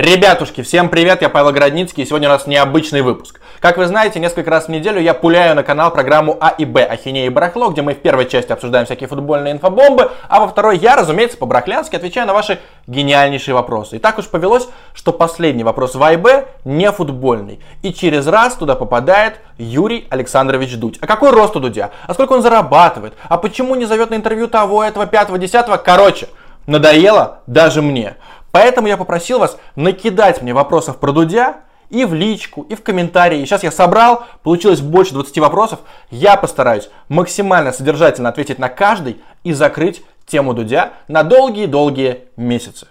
Ребятушки, всем привет, я Павел Городницкий, и сегодня у нас необычный выпуск. Как вы знаете, несколько раз в неделю я пуляю на канал программу А и Б «Ахинея и барахло», где мы в первой части обсуждаем всякие футбольные инфобомбы, а во второй я, разумеется, по-брахлянски отвечаю на ваши гениальнейшие вопросы. И так уж повелось, что последний вопрос в А и Б не футбольный. И через раз туда попадает Юрий Александрович Дудь. А какой рост у Дудя? А сколько он зарабатывает? А почему не зовет на интервью того, этого, пятого, десятого? Короче, надоело даже мне. Поэтому я попросил вас накидать мне вопросов про Дудя и в личку, и в комментарии. Сейчас я собрал, получилось больше 20 вопросов. Я постараюсь максимально содержательно ответить на каждый и закрыть тему Дудя на долгие-долгие месяцы.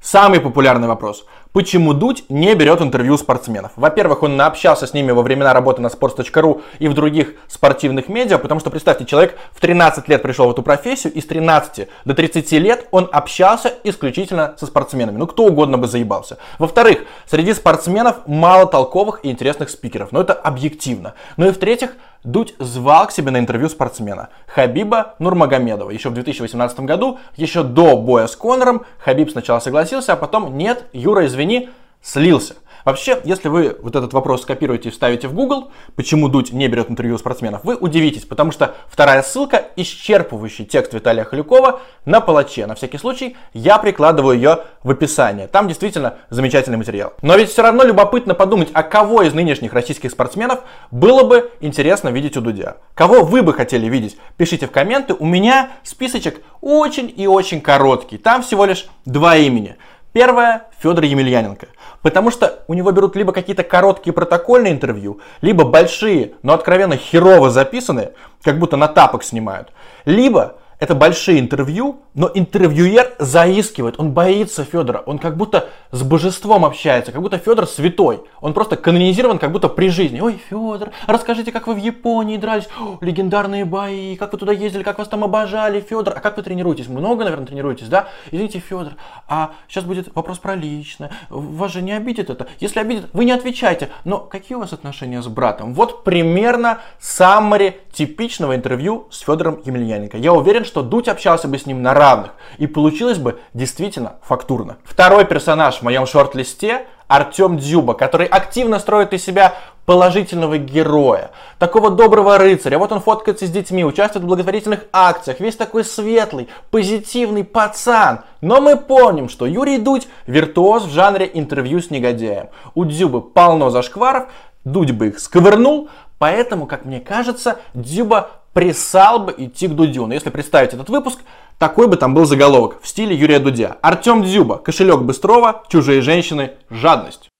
Самый популярный вопрос. Почему Дудь не берет интервью спортсменов? Во-первых, он наобщался с ними во времена работы на sports.ru и в других спортивных медиа, потому что, представьте, человек в 13 лет пришел в эту профессию, и с 13 до 30 лет он общался исключительно со спортсменами. Ну, кто угодно бы заебался. Во-вторых, среди спортсменов мало толковых и интересных спикеров, но это объективно. Ну и в-третьих, Дудь звал к себе на интервью спортсмена Хабиба Нурмагомедова. Еще в 2018 году, еще до боя с Конором, Хабиб сначала согласился, а потом нет, Юра, извини, слился. Вообще, если вы вот этот вопрос скопируете и вставите в Google, почему Дудь не берет интервью у спортсменов, вы удивитесь, потому что вторая ссылка, исчерпывающий текст Виталия Халюкова на палаче. На всякий случай, я прикладываю ее в описание. Там действительно замечательный материал. Но ведь все равно любопытно подумать, а кого из нынешних российских спортсменов было бы интересно видеть у Дудя? Кого вы бы хотели видеть? Пишите в комменты. У меня списочек очень и очень короткий. Там всего лишь два имени. Первое – Федор Емельяненко. Потому что у него берут либо какие-то короткие протокольные интервью, либо большие, но откровенно херово записанные, как будто на тапок снимают. Либо это большие интервью, но интервьюер заискивает, он боится Федора, он как будто с божеством общается, как будто Федор святой. Он просто канонизирован, как будто при жизни. Ой, Федор, расскажите, как вы в Японии дрались, О, легендарные бои, как вы туда ездили, как вас там обожали, Федор. А как вы тренируетесь? Много, наверное, тренируетесь, да? Извините, Федор, а сейчас будет вопрос про личное. Вас же не обидит это? Если обидит, вы не отвечайте. Но какие у вас отношения с братом? Вот примерно саммари типичного интервью с Федором Емельяненко. Я уверен, что Дудь общался бы с ним на равных, и получилось бы действительно фактурно. Второй персонаж в моем шорт-листе Артем Дзюба, который активно строит из себя положительного героя, такого доброго рыцаря. Вот он фоткается с детьми, участвует в благотворительных акциях, весь такой светлый, позитивный пацан. Но мы помним, что Юрий Дудь виртуоз в жанре интервью с негодяем. У Дзюбы полно зашкваров, Дудь бы их сковырнул, поэтому, как мне кажется, Дзюба прессал бы идти к Дудю. Но если представить этот выпуск, такой бы там был заголовок в стиле Юрия Дудя. Артем Дзюба, кошелек Быстрова, чужие женщины, жадность.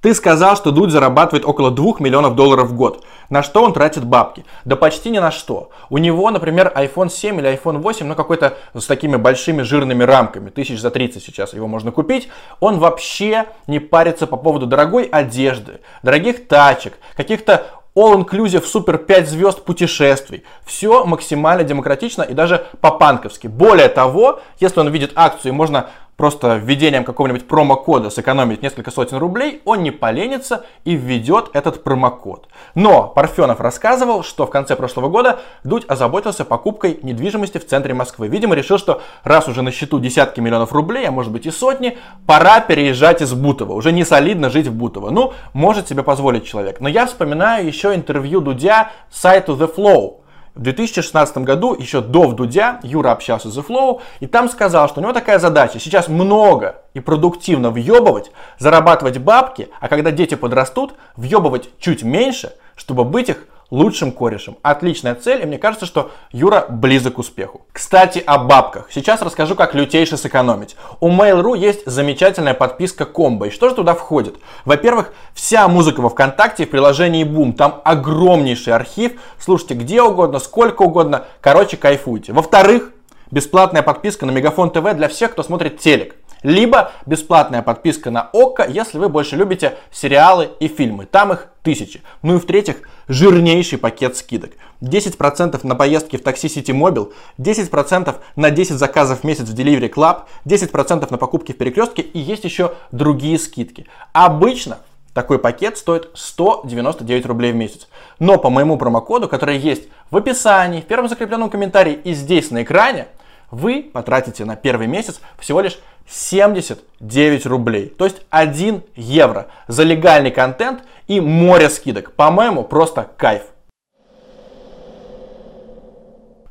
Ты сказал, что Дудь зарабатывает около 2 миллионов долларов в год. На что он тратит бабки? Да почти ни на что. У него, например, iPhone 7 или iPhone 8, ну какой-то с такими большими жирными рамками, тысяч за 30 сейчас его можно купить. Он вообще не парится по поводу дорогой одежды, дорогих тачек, каких-то all-inclusive супер 5 звезд путешествий. Все максимально демократично и даже по-панковски. Более того, если он видит акцию можно просто введением какого-нибудь промокода сэкономить несколько сотен рублей, он не поленится и введет этот промокод. Но Парфенов рассказывал, что в конце прошлого года Дудь озаботился покупкой недвижимости в центре Москвы. Видимо, решил, что раз уже на счету десятки миллионов рублей, а может быть и сотни, пора переезжать из Бутова. Уже не солидно жить в Бутово. Ну, может себе позволить человек. Но я вспоминаю еще интервью Дудя сайту The Flow в 2016 году, еще до Вдудя, Юра общался с The Flow, и там сказал, что у него такая задача, сейчас много и продуктивно въебывать, зарабатывать бабки, а когда дети подрастут, въебывать чуть меньше, чтобы быть их лучшим корешем. Отличная цель, и мне кажется, что Юра близок к успеху. Кстати, о бабках. Сейчас расскажу, как лютейше сэкономить. У Mail.ru есть замечательная подписка комбо. И что же туда входит? Во-первых, вся музыка во ВКонтакте в приложении Boom. Там огромнейший архив. Слушайте где угодно, сколько угодно. Короче, кайфуйте. Во-вторых, бесплатная подписка на Мегафон ТВ для всех, кто смотрит телек. Либо бесплатная подписка на ОККО, если вы больше любите сериалы и фильмы. Там их тысячи. Ну и в-третьих, жирнейший пакет скидок. 10% на поездки в такси City Mobile, 10% на 10 заказов в месяц в Delivery Club, 10% на покупки в перекрестке и есть еще другие скидки. Обычно такой пакет стоит 199 рублей в месяц. Но по моему промокоду, который есть в описании, в первом закрепленном комментарии и здесь на экране, вы потратите на первый месяц всего лишь 79 рублей. То есть 1 евро за легальный контент и море скидок. По-моему, просто кайф.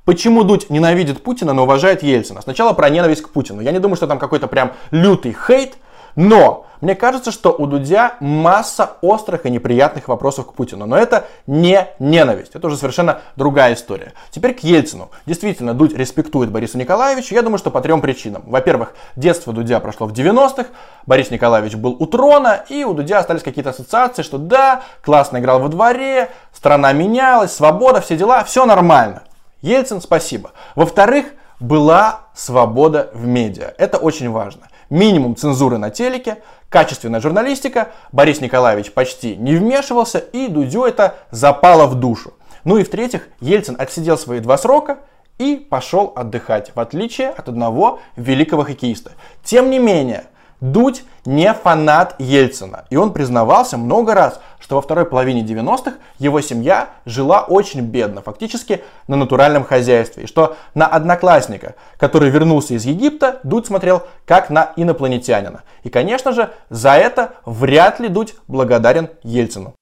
Почему Дудь ненавидит Путина, но уважает Ельцина? Сначала про ненависть к Путину. Я не думаю, что там какой-то прям лютый хейт, но мне кажется, что у Дудя масса острых и неприятных вопросов к Путину. Но это не ненависть. Это уже совершенно другая история. Теперь к Ельцину. Действительно, Дудь респектует Бориса Николаевича. Я думаю, что по трем причинам. Во-первых, детство Дудя прошло в 90-х. Борис Николаевич был у трона. И у Дудя остались какие-то ассоциации, что да, классно играл во дворе, страна менялась, свобода, все дела, все нормально. Ельцин, спасибо. Во-вторых, была свобода в медиа. Это очень важно минимум цензуры на телеке, качественная журналистика, Борис Николаевич почти не вмешивался, и Дудю это запало в душу. Ну и в-третьих, Ельцин отсидел свои два срока и пошел отдыхать, в отличие от одного великого хоккеиста. Тем не менее, Дудь не фанат Ельцина. И он признавался много раз, что во второй половине 90-х его семья жила очень бедно, фактически на натуральном хозяйстве. И что на одноклассника, который вернулся из Египта, Дудь смотрел как на инопланетянина. И, конечно же, за это вряд ли Дудь благодарен Ельцину.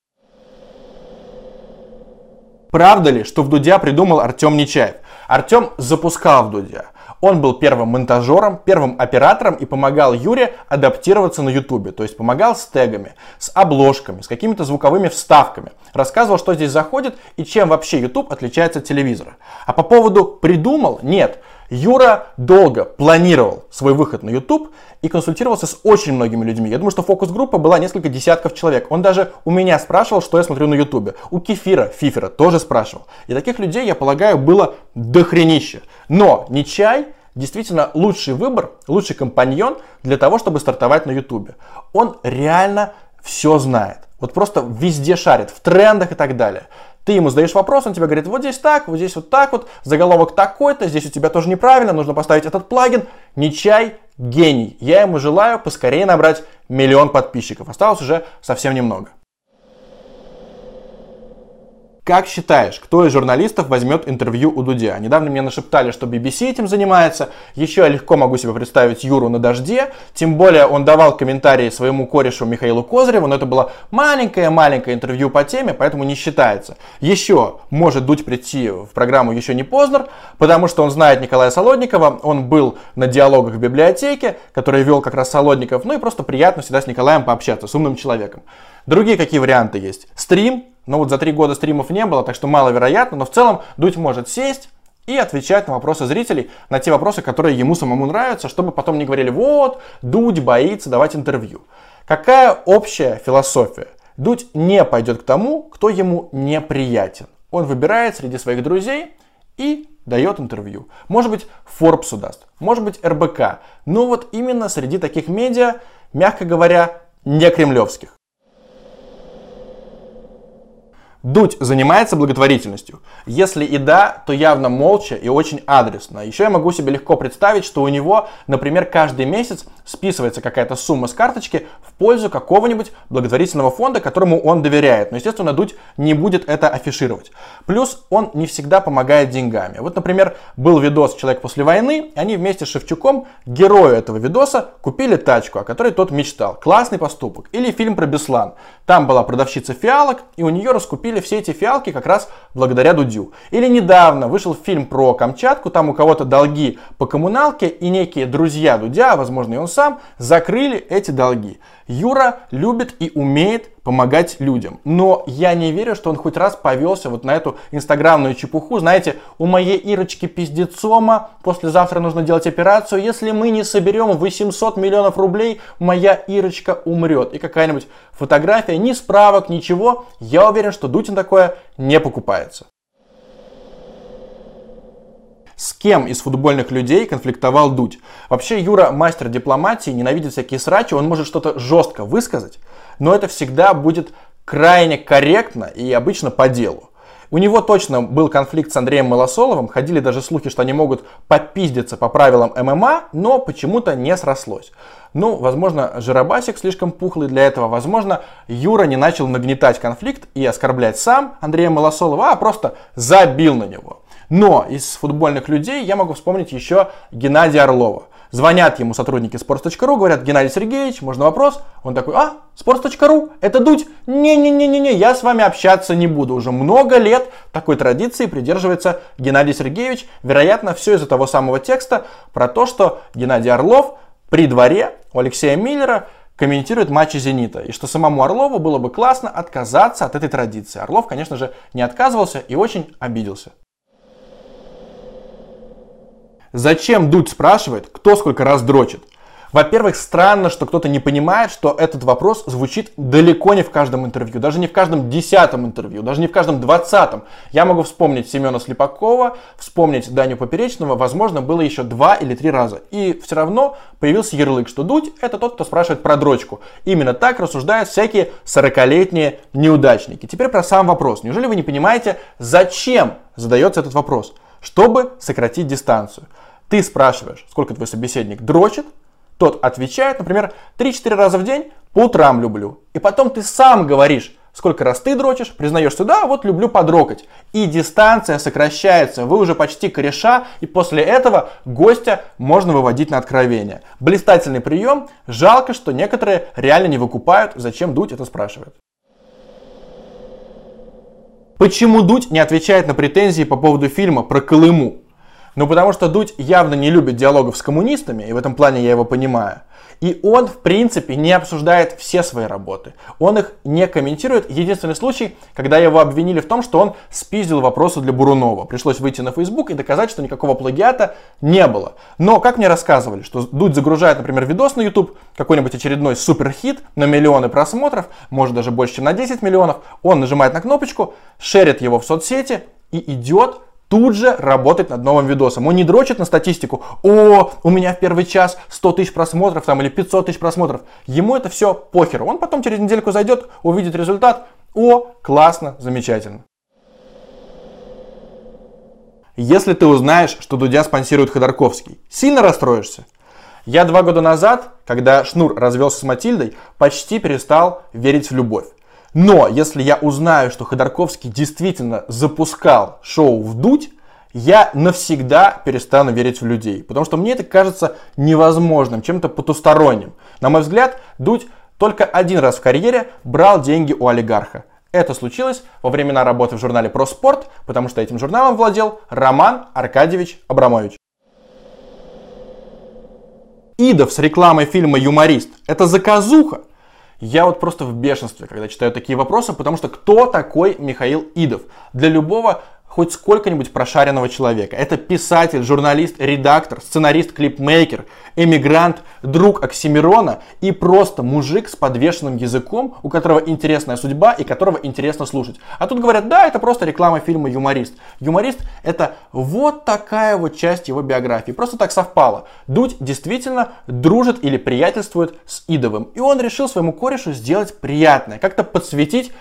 Правда ли, что в Дудя придумал Артем Нечаев? Артем запускал в Дудя. Он был первым монтажером, первым оператором и помогал Юре адаптироваться на Ютубе. То есть помогал с тегами, с обложками, с какими-то звуковыми вставками. Рассказывал, что здесь заходит и чем вообще YouTube отличается от телевизора. А по поводу придумал, нет. Юра долго планировал свой выход на YouTube и консультировался с очень многими людьми. Я думаю, что фокус-группа была несколько десятков человек. Он даже у меня спрашивал, что я смотрю на YouTube. У Кефира, Фифера тоже спрашивал. И таких людей, я полагаю, было дохренище. Но не чай действительно лучший выбор, лучший компаньон для того, чтобы стартовать на YouTube. Он реально все знает. Вот просто везде шарит, в трендах и так далее. Ты ему задаешь вопрос, он тебе говорит, вот здесь так, вот здесь вот так вот, заголовок такой-то, здесь у тебя тоже неправильно, нужно поставить этот плагин. Нечай гений. Я ему желаю поскорее набрать миллион подписчиков. Осталось уже совсем немного. Как считаешь, кто из журналистов возьмет интервью у Дудя? Недавно мне нашептали, что BBC этим занимается. Еще я легко могу себе представить Юру на дожде. Тем более он давал комментарии своему корешу Михаилу Козыреву, но это было маленькое-маленькое интервью по теме, поэтому не считается. Еще может Дудь прийти в программу «Еще не поздно», потому что он знает Николая Солодникова, он был на диалогах в библиотеке, который вел как раз Солодников, ну и просто приятно всегда с Николаем пообщаться, с умным человеком. Другие какие варианты есть? Стрим, но вот за три года стримов не было, так что маловероятно, но в целом Дудь может сесть и отвечать на вопросы зрителей, на те вопросы, которые ему самому нравятся, чтобы потом не говорили, вот, Дудь боится давать интервью. Какая общая философия? Дудь не пойдет к тому, кто ему неприятен. Он выбирает среди своих друзей и дает интервью. Может быть, Форбсу даст, может быть, РБК. Но вот именно среди таких медиа, мягко говоря, не кремлевских. Дудь занимается благотворительностью? Если и да, то явно молча и очень адресно. Еще я могу себе легко представить, что у него, например, каждый месяц списывается какая-то сумма с карточки в пользу какого-нибудь благотворительного фонда, которому он доверяет. Но, естественно, Дудь не будет это афишировать. Плюс он не всегда помогает деньгами. Вот, например, был видос «Человек после войны», и они вместе с Шевчуком, герою этого видоса, купили тачку, о которой тот мечтал. Классный поступок. Или фильм про Беслан. Там была продавщица фиалок, и у нее раскупили купили все эти фиалки как раз благодаря Дудю. Или недавно вышел фильм про Камчатку, там у кого-то долги по коммуналке, и некие друзья Дудя, возможно и он сам, закрыли эти долги. Юра любит и умеет помогать людям. Но я не верю, что он хоть раз повелся вот на эту инстаграмную чепуху. Знаете, у моей Ирочки пиздецома послезавтра нужно делать операцию. Если мы не соберем 800 миллионов рублей, моя Ирочка умрет. И какая-нибудь фотография, ни справок, ничего. Я уверен, что Дутин такое не покупается. С кем из футбольных людей конфликтовал Дудь? Вообще Юра мастер дипломатии, ненавидит всякие срачи, он может что-то жестко высказать, но это всегда будет крайне корректно и обычно по делу. У него точно был конфликт с Андреем Малосоловым, ходили даже слухи, что они могут попиздиться по правилам ММА, но почему-то не срослось. Ну, возможно, Жиробасик слишком пухлый для этого, возможно, Юра не начал нагнетать конфликт и оскорблять сам Андрея Малосолова, а просто забил на него. Но из футбольных людей я могу вспомнить еще Геннадия Орлова. Звонят ему сотрудники sports.ru, говорят, Геннадий Сергеевич, можно вопрос? Он такой, а, sports.ru, это Дудь? Не-не-не-не, я с вами общаться не буду. Уже много лет такой традиции придерживается Геннадий Сергеевич. Вероятно, все из-за того самого текста про то, что Геннадий Орлов при дворе у Алексея Миллера комментирует матчи «Зенита», и что самому Орлову было бы классно отказаться от этой традиции. Орлов, конечно же, не отказывался и очень обиделся. Зачем Дудь спрашивает, кто сколько раз дрочит? Во-первых, странно, что кто-то не понимает, что этот вопрос звучит далеко не в каждом интервью, даже не в каждом десятом интервью, даже не в каждом двадцатом. Я могу вспомнить Семена Слепакова, вспомнить Даню Поперечного, возможно, было еще два или три раза. И все равно появился ярлык, что Дудь это тот, кто спрашивает про дрочку. Именно так рассуждают всякие 40-летние неудачники. Теперь про сам вопрос. Неужели вы не понимаете, зачем задается этот вопрос? Чтобы сократить дистанцию. Ты спрашиваешь, сколько твой собеседник дрочит, тот отвечает, например, 3-4 раза в день, по утрам люблю. И потом ты сам говоришь, сколько раз ты дрочишь, признаешься, да, вот люблю подрокать. И дистанция сокращается, вы уже почти кореша, и после этого гостя можно выводить на откровение. Блистательный прием, жалко, что некоторые реально не выкупают, зачем Дудь это спрашивает. Почему Дудь не отвечает на претензии по поводу фильма про Колыму? Ну, потому что Дудь явно не любит диалогов с коммунистами, и в этом плане я его понимаю. И он, в принципе, не обсуждает все свои работы. Он их не комментирует. Единственный случай, когда его обвинили в том, что он спиздил вопросы для Бурунова. Пришлось выйти на Facebook и доказать, что никакого плагиата не было. Но, как мне рассказывали, что Дудь загружает, например, видос на YouTube, какой-нибудь очередной суперхит на миллионы просмотров, может даже больше, чем на 10 миллионов, он нажимает на кнопочку, шерит его в соцсети и идет тут же работать над новым видосом. Он не дрочит на статистику, о, у меня в первый час 100 тысяч просмотров там или 500 тысяч просмотров. Ему это все похер. Он потом через недельку зайдет, увидит результат, о, классно, замечательно. Если ты узнаешь, что Дудя спонсирует Ходорковский, сильно расстроишься? Я два года назад, когда Шнур развелся с Матильдой, почти перестал верить в любовь. Но если я узнаю, что Ходорковский действительно запускал шоу «Вдуть», я навсегда перестану верить в людей. Потому что мне это кажется невозможным, чем-то потусторонним. На мой взгляд, Дудь только один раз в карьере брал деньги у олигарха. Это случилось во времена работы в журнале «Про спорт», потому что этим журналом владел Роман Аркадьевич Абрамович. Идов с рекламой фильма «Юморист» — это заказуха. Я вот просто в бешенстве, когда читаю такие вопросы, потому что кто такой Михаил Идов? Для любого хоть сколько-нибудь прошаренного человека. Это писатель, журналист, редактор, сценарист, клипмейкер, эмигрант, друг Оксимирона и просто мужик с подвешенным языком, у которого интересная судьба и которого интересно слушать. А тут говорят, да, это просто реклама фильма «Юморист». «Юморист» — это вот такая вот часть его биографии. Просто так совпало. Дудь действительно дружит или приятельствует с Идовым. И он решил своему корешу сделать приятное, как-то подсветить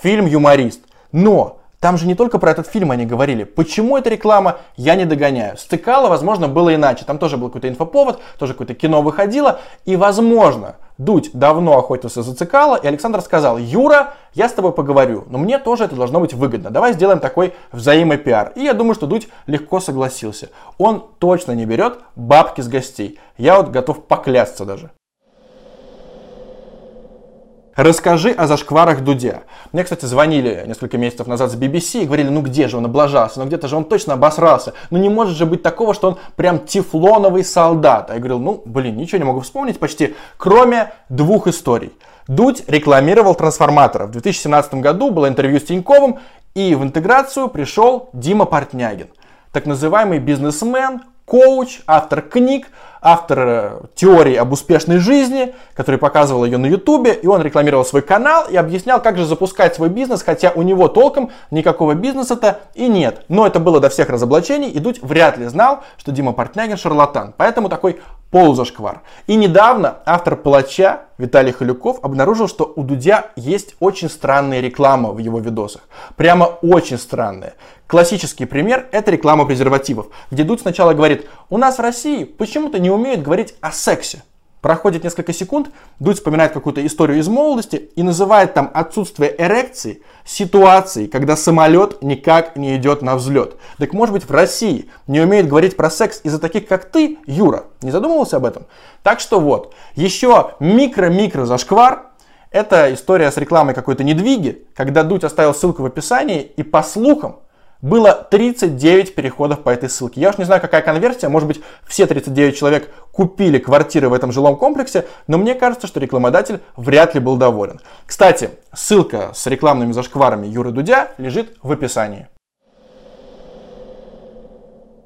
фильм «Юморист». Но там же не только про этот фильм они говорили. Почему эта реклама, я не догоняю. Стыкало, возможно, было иначе. Там тоже был какой-то инфоповод, тоже какое-то кино выходило. И, возможно, Дудь давно охотился за Цикало, и Александр сказал, Юра, я с тобой поговорю, но мне тоже это должно быть выгодно. Давай сделаем такой взаимопиар. И я думаю, что Дудь легко согласился. Он точно не берет бабки с гостей. Я вот готов поклясться даже. Расскажи о зашкварах Дудя. Мне, кстати, звонили несколько месяцев назад с BBC и говорили, ну где же он облажался, ну где-то же он точно обосрался. Ну не может же быть такого, что он прям тефлоновый солдат. А я говорил, ну блин, ничего не могу вспомнить почти, кроме двух историй. Дудь рекламировал трансформаторов. В 2017 году было интервью с Тиньковым, и в интеграцию пришел Дима Портнягин. Так называемый бизнесмен, коуч, автор книг, автор э, теории об успешной жизни, который показывал ее на ютубе, и он рекламировал свой канал и объяснял, как же запускать свой бизнес, хотя у него толком никакого бизнеса-то и нет. Но это было до всех разоблачений, и Дудь вряд ли знал, что Дима Портнягин шарлатан. Поэтому такой полузашквар. И недавно автор «Палача» Виталий Халюков обнаружил, что у Дудя есть очень странные рекламы в его видосах. Прямо очень странные. Классический пример – это реклама презервативов, где Дудь сначала говорит, у нас в России почему-то не умеют говорить о сексе. Проходит несколько секунд, Дудь вспоминает какую-то историю из молодости и называет там отсутствие эрекции ситуацией, когда самолет никак не идет на взлет. Так может быть в России не умеют говорить про секс из-за таких, как ты, Юра? Не задумывался об этом? Так что вот, еще микро-микро зашквар, это история с рекламой какой-то недвиги, когда Дудь оставил ссылку в описании, и по слухам, было 39 переходов по этой ссылке. Я уж не знаю, какая конверсия, может быть, все 39 человек купили квартиры в этом жилом комплексе, но мне кажется, что рекламодатель вряд ли был доволен. Кстати, ссылка с рекламными зашкварами Юры Дудя лежит в описании.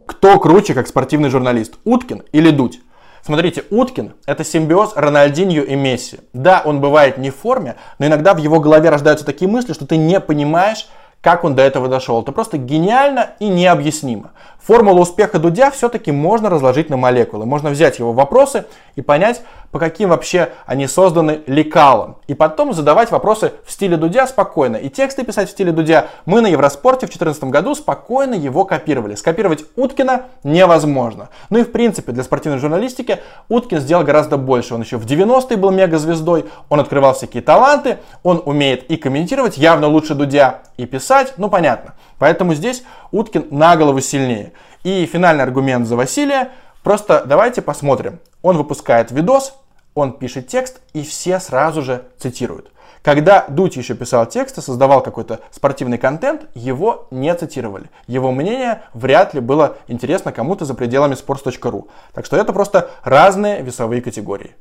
Кто круче, как спортивный журналист, Уткин или Дудь? Смотрите, Уткин – это симбиоз Рональдиньо и Месси. Да, он бывает не в форме, но иногда в его голове рождаются такие мысли, что ты не понимаешь, как он до этого дошел. Это просто гениально и необъяснимо. Формулу успеха Дудя все-таки можно разложить на молекулы. Можно взять его вопросы и понять, по каким вообще они созданы лекалом. И потом задавать вопросы в стиле Дудя спокойно. И тексты писать в стиле Дудя. Мы на Евроспорте в 2014 году спокойно его копировали. Скопировать Уткина невозможно. Ну и в принципе для спортивной журналистики Уткин сделал гораздо больше. Он еще в 90-е был мегазвездой, он открывал всякие таланты, он умеет и комментировать явно лучше Дудя, и писать, ну понятно. Поэтому здесь Уткин на голову сильнее. И финальный аргумент за Василия. Просто давайте посмотрим. Он выпускает видос, он пишет текст, и все сразу же цитируют. Когда Дудь еще писал тексты, создавал какой-то спортивный контент, его не цитировали. Его мнение вряд ли было интересно кому-то за пределами sports.ru. Так что это просто разные весовые категории.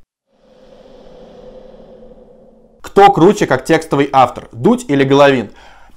Кто круче, как текстовый автор, Дудь или Головин?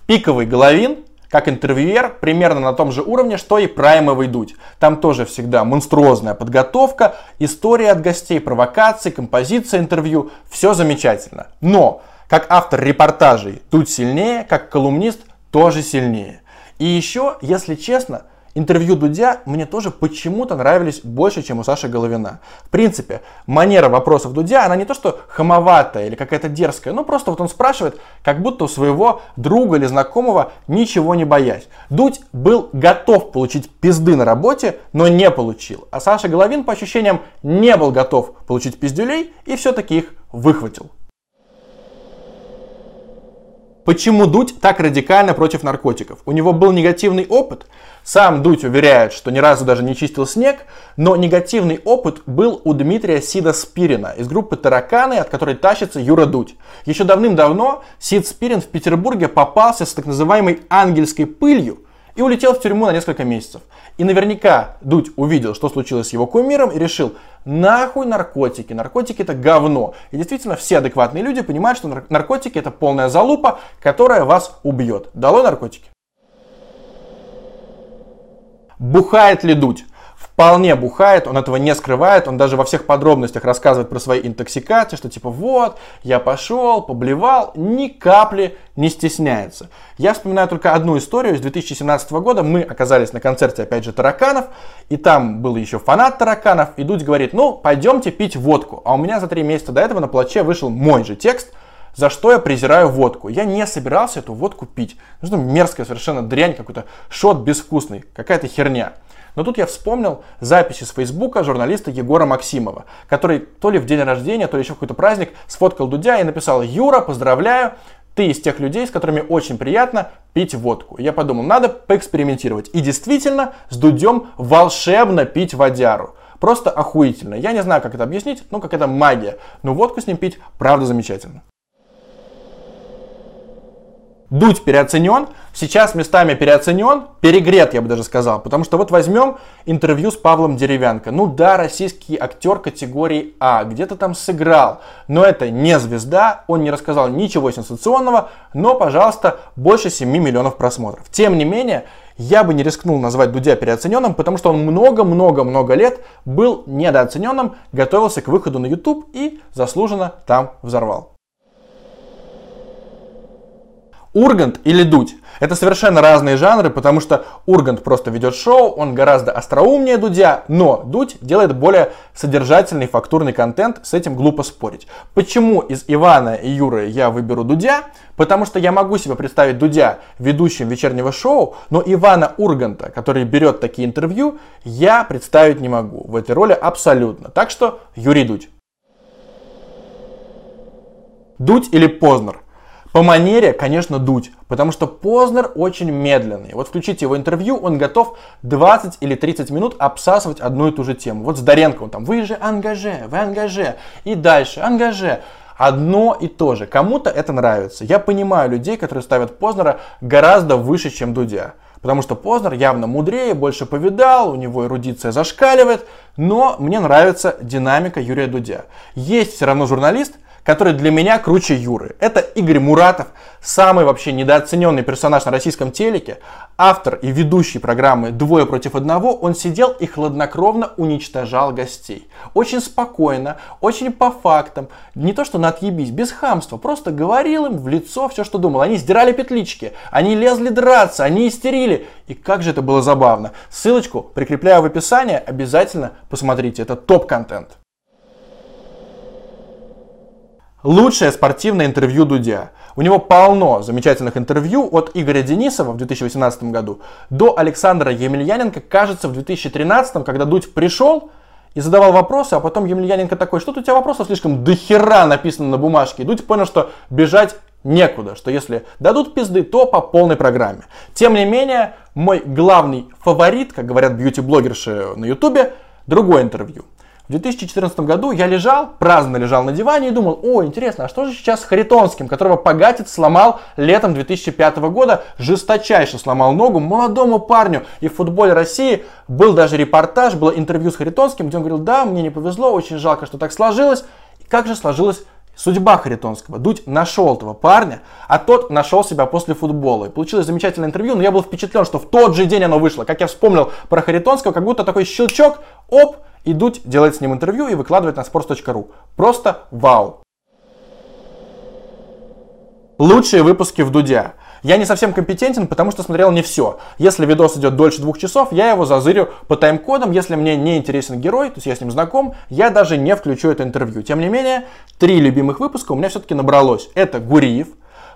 Пиковый Головин как интервьюер примерно на том же уровне, что и праймовый дуть. Там тоже всегда монструозная подготовка, история от гостей, провокации, композиция интервью, все замечательно. Но как автор репортажей тут сильнее, как колумнист тоже сильнее. И еще, если честно, интервью Дудя мне тоже почему-то нравились больше, чем у Саши Головина. В принципе, манера вопросов Дудя, она не то что хамоватая или какая-то дерзкая, ну просто вот он спрашивает, как будто у своего друга или знакомого, ничего не боясь. Дудь был готов получить пизды на работе, но не получил. А Саша Головин, по ощущениям, не был готов получить пиздюлей и все-таки их выхватил. Почему Дудь так радикально против наркотиков? У него был негативный опыт. Сам Дудь уверяет, что ни разу даже не чистил снег, но негативный опыт был у Дмитрия Сида Спирина из группы «Тараканы», от которой тащится Юра Дудь. Еще давным-давно Сид Спирин в Петербурге попался с так называемой ангельской пылью и улетел в тюрьму на несколько месяцев. И наверняка Дудь увидел, что случилось с его кумиром и решил, нахуй наркотики, наркотики это говно. И действительно все адекватные люди понимают, что наркотики это полная залупа, которая вас убьет. Дало наркотики. Бухает ли Дудь? Вполне бухает, он этого не скрывает, он даже во всех подробностях рассказывает про свои интоксикации, что типа вот, я пошел, поблевал, ни капли не стесняется. Я вспоминаю только одну историю из 2017 года, мы оказались на концерте, опять же, тараканов, и там был еще фанат тараканов, и Дудь говорит, ну, пойдемте пить водку, а у меня за три месяца до этого на плаче вышел мой же текст, за что я презираю водку. Я не собирался эту водку пить. Ну, что мерзкая совершенно дрянь, какой-то шот безвкусный, какая-то херня. Но тут я вспомнил записи с Фейсбука журналиста Егора Максимова, который то ли в день рождения, то ли еще в какой-то праздник сфоткал Дудя и написал «Юра, поздравляю, ты из тех людей, с которыми очень приятно пить водку. я подумал, надо поэкспериментировать. И действительно, с Дудем волшебно пить водяру. Просто охуительно. Я не знаю, как это объяснить, ну, как это магия. Но водку с ним пить, правда, замечательно. Дудь переоценен, сейчас местами переоценен, перегрет, я бы даже сказал. Потому что вот возьмем интервью с Павлом Деревянко. Ну да, российский актер категории А, где-то там сыграл. Но это не звезда, он не рассказал ничего сенсационного, но, пожалуйста, больше 7 миллионов просмотров. Тем не менее, я бы не рискнул назвать Дудя переоцененным, потому что он много-много-много лет был недооцененным, готовился к выходу на YouTube и заслуженно там взорвал. Ургант или Дудь? Это совершенно разные жанры, потому что Ургант просто ведет шоу, он гораздо остроумнее Дудя, но Дудь делает более содержательный фактурный контент, с этим глупо спорить. Почему из Ивана и Юры я выберу Дудя? Потому что я могу себе представить Дудя ведущим вечернего шоу, но Ивана Урганта, который берет такие интервью, я представить не могу в этой роли абсолютно. Так что Юрий Дудь. Дудь или Познер? По манере, конечно, Дудь, потому что Познер очень медленный. Вот включите его интервью, он готов 20 или 30 минут обсасывать одну и ту же тему. Вот с Доренко он там, вы же ангаже, вы ангаже, и дальше ангаже. Одно и то же. Кому-то это нравится. Я понимаю людей, которые ставят Познера гораздо выше, чем Дудя. Потому что Познер явно мудрее, больше повидал, у него эрудиция зашкаливает, но мне нравится динамика Юрия Дудя. Есть все равно журналист, который для меня круче Юры. Это Игорь Муратов, самый вообще недооцененный персонаж на российском телеке, автор и ведущий программы «Двое против одного», он сидел и хладнокровно уничтожал гостей. Очень спокойно, очень по фактам, не то что на отъебись, без хамства, просто говорил им в лицо все, что думал. Они сдирали петлички, они лезли драться, они истерили. И как же это было забавно. Ссылочку прикрепляю в описании, обязательно посмотрите, это топ-контент. Лучшее спортивное интервью Дудя. У него полно замечательных интервью от Игоря Денисова в 2018 году до Александра Емельяненко, кажется, в 2013, когда Дудь пришел и задавал вопросы, а потом Емельяненко такой, что-то у тебя вопросов слишком дохера написано на бумажке. И Дудь понял, что бежать некуда, что если дадут пизды, то по полной программе. Тем не менее, мой главный фаворит, как говорят бьюти-блогерши на ютубе, другое интервью. В 2014 году я лежал, праздно лежал на диване и думал, о, интересно, а что же сейчас с Харитонским, которого Погатец сломал летом 2005 года, жесточайше сломал ногу молодому парню. И в футболе России был даже репортаж, было интервью с Харитонским, где он говорил, да, мне не повезло, очень жалко, что так сложилось. И как же сложилось Судьба Харитонского. Дудь нашел этого парня, а тот нашел себя после футбола. И получилось замечательное интервью, но я был впечатлен, что в тот же день оно вышло. Как я вспомнил про Харитонского, как будто такой щелчок, оп, и Дудь делает с ним интервью и выкладывает на sports.ru. Просто вау. Лучшие выпуски в Дудя. Я не совсем компетентен, потому что смотрел не все. Если видос идет дольше двух часов, я его зазырю по тайм-кодам. Если мне не интересен герой, то есть я с ним знаком, я даже не включу это интервью. Тем не менее, три любимых выпуска у меня все-таки набралось. Это Гуриев,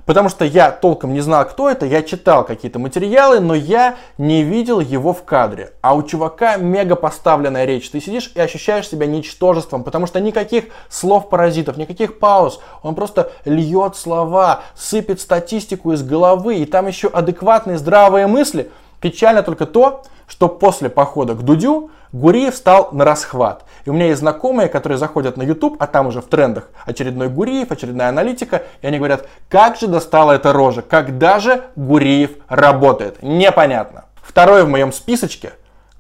Потому что я толком не знал, кто это, я читал какие-то материалы, но я не видел его в кадре. А у чувака мега поставленная речь. Ты сидишь и ощущаешь себя ничтожеством, потому что никаких слов-паразитов, никаких пауз. Он просто льет слова, сыпет статистику из головы, и там еще адекватные здравые мысли. Печально только то, что после похода к Дудю Гуриев стал на расхват. И у меня есть знакомые, которые заходят на YouTube, а там уже в трендах очередной Гуриев, очередная аналитика, и они говорят, как же достала эта рожа, когда же Гуриев работает? Непонятно. Второе в моем списочке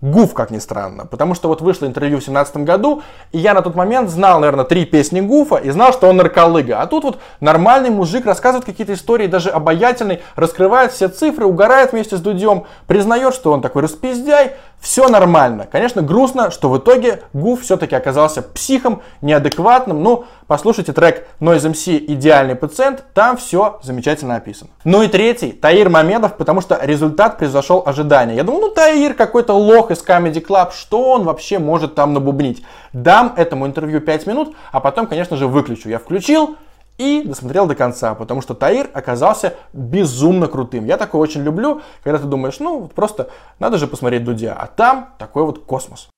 Гуф, как ни странно. Потому что вот вышло интервью в 2017 году, и я на тот момент знал, наверное, три песни Гуфа и знал, что он нарколыга. А тут вот нормальный мужик рассказывает какие-то истории, даже обаятельный, раскрывает все цифры, угорает вместе с Дудем, признает, что он такой распиздяй, все нормально. Конечно, грустно, что в итоге Гуф все-таки оказался психом, неадекватным. Ну, послушайте трек Noise MC «Идеальный пациент», там все замечательно описано. Ну и третий, Таир Мамедов, потому что результат превзошел ожидания. Я думал, ну Таир какой-то лох из Comedy Club, что он вообще может там набубнить? Дам этому интервью 5 минут, а потом, конечно же, выключу. Я включил, и досмотрел до конца, потому что Таир оказался безумно крутым. Я такое очень люблю, когда ты думаешь, ну, просто надо же посмотреть Дудя, а там такой вот космос.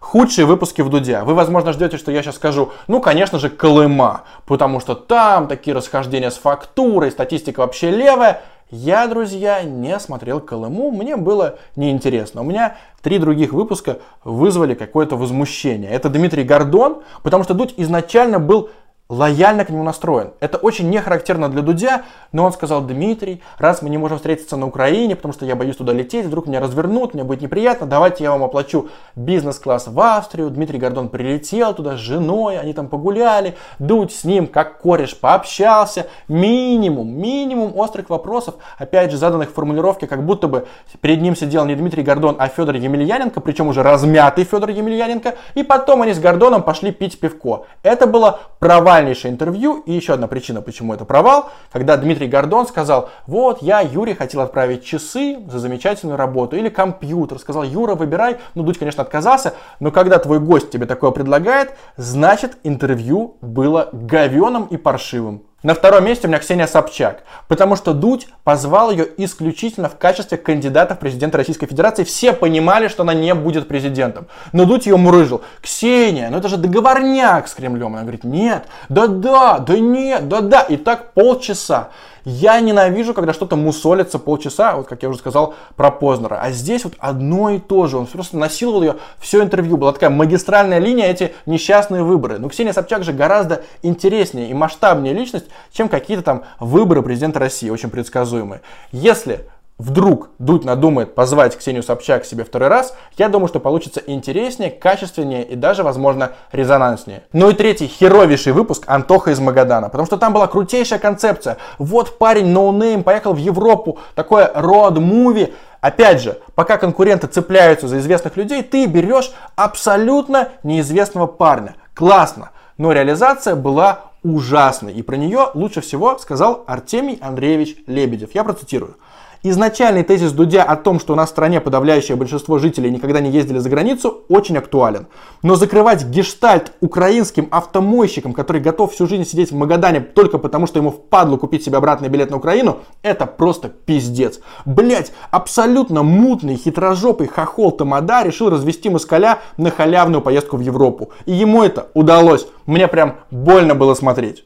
Худшие выпуски в Дудя. Вы, возможно, ждете, что я сейчас скажу, ну, конечно же, Колыма, потому что там такие расхождения с фактурой, статистика вообще левая. Я, друзья, не смотрел Колыму, мне было неинтересно. У меня три других выпуска вызвали какое-то возмущение. Это Дмитрий Гордон, потому что Дудь изначально был лояльно к нему настроен. Это очень не характерно для Дудя, но он сказал, Дмитрий, раз мы не можем встретиться на Украине, потому что я боюсь туда лететь, вдруг меня развернут, мне будет неприятно, давайте я вам оплачу бизнес-класс в Австрию. Дмитрий Гордон прилетел туда с женой, они там погуляли, Дудь с ним как кореш пообщался, минимум, минимум острых вопросов, опять же заданных в формулировке, как будто бы перед ним сидел не Дмитрий Гордон, а Федор Емельяненко, причем уже размятый Федор Емельяненко, и потом они с Гордоном пошли пить пивко. Это было провальное провальнейшее интервью. И еще одна причина, почему это провал, когда Дмитрий Гордон сказал, вот я Юре хотел отправить часы за замечательную работу или компьютер. Сказал, Юра, выбирай. Ну, Дудь, конечно, отказался, но когда твой гость тебе такое предлагает, значит интервью было говеным и паршивым. На втором месте у меня Ксения Собчак, потому что Дудь позвал ее исключительно в качестве кандидата в президента Российской Федерации. Все понимали, что она не будет президентом. Но Дудь ее мурыжил. Ксения, ну это же договорняк с Кремлем. Она говорит, нет, да-да, да нет, да-да. И так полчаса. Я ненавижу, когда что-то мусолится полчаса, вот как я уже сказал про Познера. А здесь вот одно и то же. Он просто насиловал ее все интервью. Была такая магистральная линия, эти несчастные выборы. Но Ксения Собчак же гораздо интереснее и масштабнее личность, чем какие-то там выборы президента России, очень предсказуемые. Если вдруг Дудь надумает позвать Ксению Собчак к себе второй раз, я думаю, что получится интереснее, качественнее и даже, возможно, резонанснее. Ну и третий, херовейший выпуск Антоха из Магадана, потому что там была крутейшая концепция. Вот парень no-name поехал в Европу, такое road movie, Опять же, пока конкуренты цепляются за известных людей, ты берешь абсолютно неизвестного парня. Классно. Но реализация была ужасной. И про нее лучше всего сказал Артемий Андреевич Лебедев. Я процитирую. Изначальный тезис Дудя о том, что у нас в стране подавляющее большинство жителей никогда не ездили за границу, очень актуален. Но закрывать гештальт украинским автомойщикам, который готов всю жизнь сидеть в Магадане только потому, что ему впадло купить себе обратный билет на Украину, это просто пиздец. Блять, абсолютно мутный, хитрожопый хохол Тамада решил развести москаля на халявную поездку в Европу. И ему это удалось. Мне прям больно было смотреть.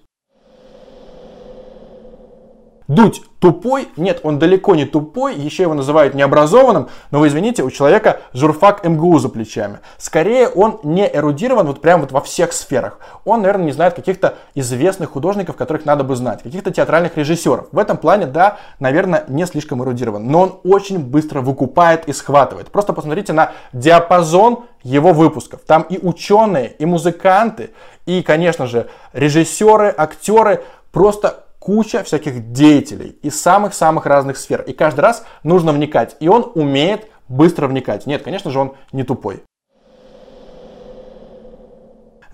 Дудь тупой? Нет, он далеко не тупой, еще его называют необразованным, но вы извините, у человека журфак МГУ за плечами. Скорее, он не эрудирован вот прям вот во всех сферах. Он, наверное, не знает каких-то известных художников, которых надо бы знать, каких-то театральных режиссеров. В этом плане, да, наверное, не слишком эрудирован, но он очень быстро выкупает и схватывает. Просто посмотрите на диапазон его выпусков. Там и ученые, и музыканты, и, конечно же, режиссеры, актеры, просто куча всяких деятелей из самых-самых разных сфер. И каждый раз нужно вникать. И он умеет быстро вникать. Нет, конечно же, он не тупой.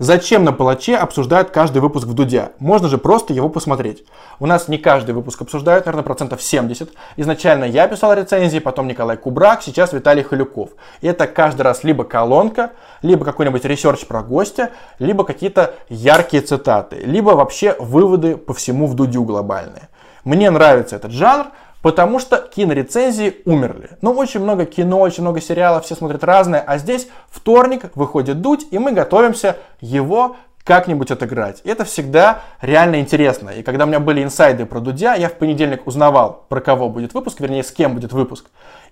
Зачем на палаче обсуждают каждый выпуск в Дудя? Можно же просто его посмотреть. У нас не каждый выпуск обсуждают, наверное, процентов 70. Изначально я писал рецензии, потом Николай Кубрак, сейчас Виталий Халюков. И это каждый раз либо колонка, либо какой-нибудь research про гостя, либо какие-то яркие цитаты, либо вообще выводы по всему в Дудю глобальные. Мне нравится этот жанр, Потому что кинорецензии умерли. Ну, очень много кино, очень много сериалов, все смотрят разное. А здесь вторник, выходит Дудь, и мы готовимся его как-нибудь отыграть. И это всегда реально интересно. И когда у меня были инсайды про Дудя, я в понедельник узнавал, про кого будет выпуск, вернее, с кем будет выпуск.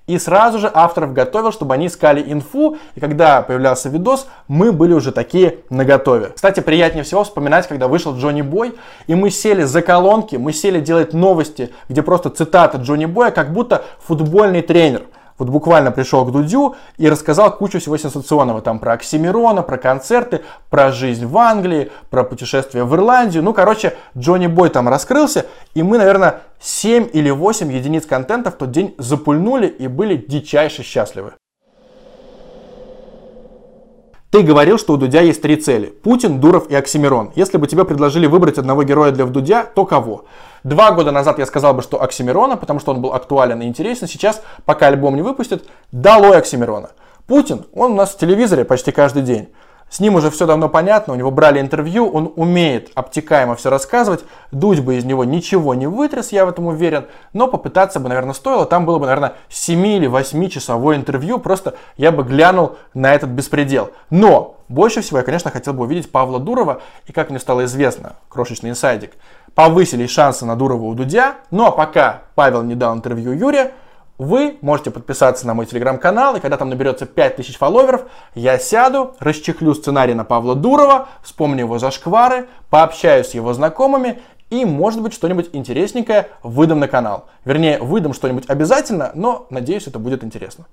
И сразу же авторов готовил, чтобы они искали инфу. И когда появлялся видос, мы были уже такие наготове. Кстати, приятнее всего вспоминать, когда вышел Джонни Бой, и мы сели за колонки, мы сели делать новости, где просто цитата Джонни Боя, как будто футбольный тренер – вот буквально пришел к Дудю и рассказал кучу всего сенсационного. Там про Оксимирона, про концерты, про жизнь в Англии, про путешествие в Ирландию. Ну, короче, Джонни Бой там раскрылся. И мы, наверное, 7 или 8 единиц контента в тот день запульнули и были дичайше счастливы. Ты говорил, что у Дудя есть три цели. Путин, Дуров и Оксимирон. Если бы тебе предложили выбрать одного героя для Вдудя, то кого? Два года назад я сказал бы, что Оксимирона, потому что он был актуален и интересен. Сейчас, пока альбом не выпустят, долой Оксимирона. Путин, он у нас в телевизоре почти каждый день. С ним уже все давно понятно, у него брали интервью, он умеет обтекаемо все рассказывать. Дудь бы из него ничего не вытряс, я в этом уверен. Но попытаться бы, наверное, стоило. Там было бы, наверное, 7 или 8 часовое интервью. Просто я бы глянул на этот беспредел. Но больше всего я, конечно, хотел бы увидеть Павла Дурова. И как мне стало известно, крошечный инсайдик, повысили шансы на Дурова у Дудя. Ну а пока Павел не дал интервью Юре, вы можете подписаться на мой телеграм-канал, и когда там наберется 5000 фолловеров, я сяду, расчехлю сценарий на Павла Дурова, вспомню его зашквары, пообщаюсь с его знакомыми и, может быть, что-нибудь интересненькое выдам на канал. Вернее, выдам что-нибудь обязательно, но надеюсь, это будет интересно.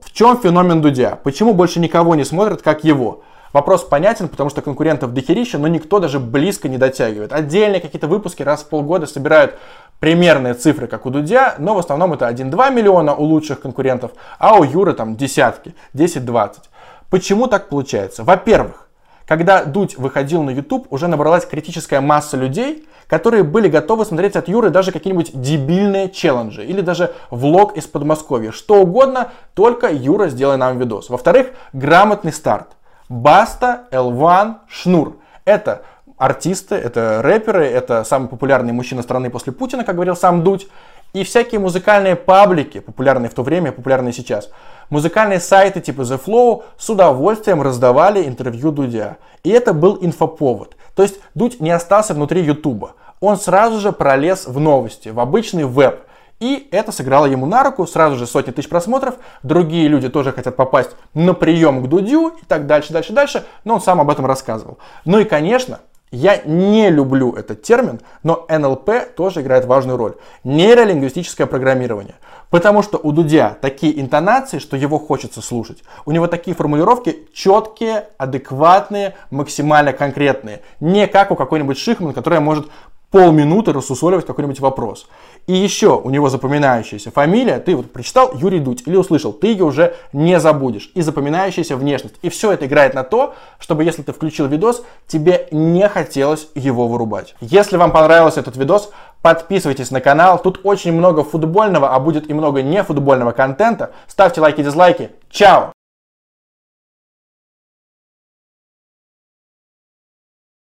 В чем феномен Дудя? Почему больше никого не смотрят, как его? Вопрос понятен, потому что конкурентов дохерища, но никто даже близко не дотягивает. Отдельные какие-то выпуски раз в полгода собирают примерные цифры, как у Дудя, но в основном это 1-2 миллиона у лучших конкурентов, а у Юры там десятки, 10-20. Почему так получается? Во-первых, когда Дудь выходил на YouTube, уже набралась критическая масса людей, которые были готовы смотреть от Юры даже какие-нибудь дебильные челленджи или даже влог из Подмосковья. Что угодно, только Юра сделай нам видос. Во-вторых, грамотный старт. Баста, L1, Шнур. Это артисты, это рэперы, это самый популярный мужчина страны после Путина, как говорил сам Дудь, и всякие музыкальные паблики, популярные в то время, популярные сейчас. Музыкальные сайты типа The Flow с удовольствием раздавали интервью Дудя. И это был инфоповод. То есть Дудь не остался внутри Ютуба. Он сразу же пролез в новости, в обычный веб. И это сыграло ему на руку, сразу же сотни тысяч просмотров, другие люди тоже хотят попасть на прием к Дудю и так дальше, дальше, дальше, но он сам об этом рассказывал. Ну и, конечно, я не люблю этот термин, но НЛП тоже играет важную роль. Нейролингвистическое программирование. Потому что у Дудя такие интонации, что его хочется слушать. У него такие формулировки четкие, адекватные, максимально конкретные. Не как у какой-нибудь Шихман, которая может полминуты рассусоливать какой-нибудь вопрос. И еще у него запоминающаяся фамилия, ты вот прочитал Юрий Дудь или услышал, ты ее уже не забудешь. И запоминающаяся внешность. И все это играет на то, чтобы если ты включил видос, тебе не хотелось его вырубать. Если вам понравился этот видос, подписывайтесь на канал. Тут очень много футбольного, а будет и много нефутбольного контента. Ставьте лайки, дизлайки. Чао!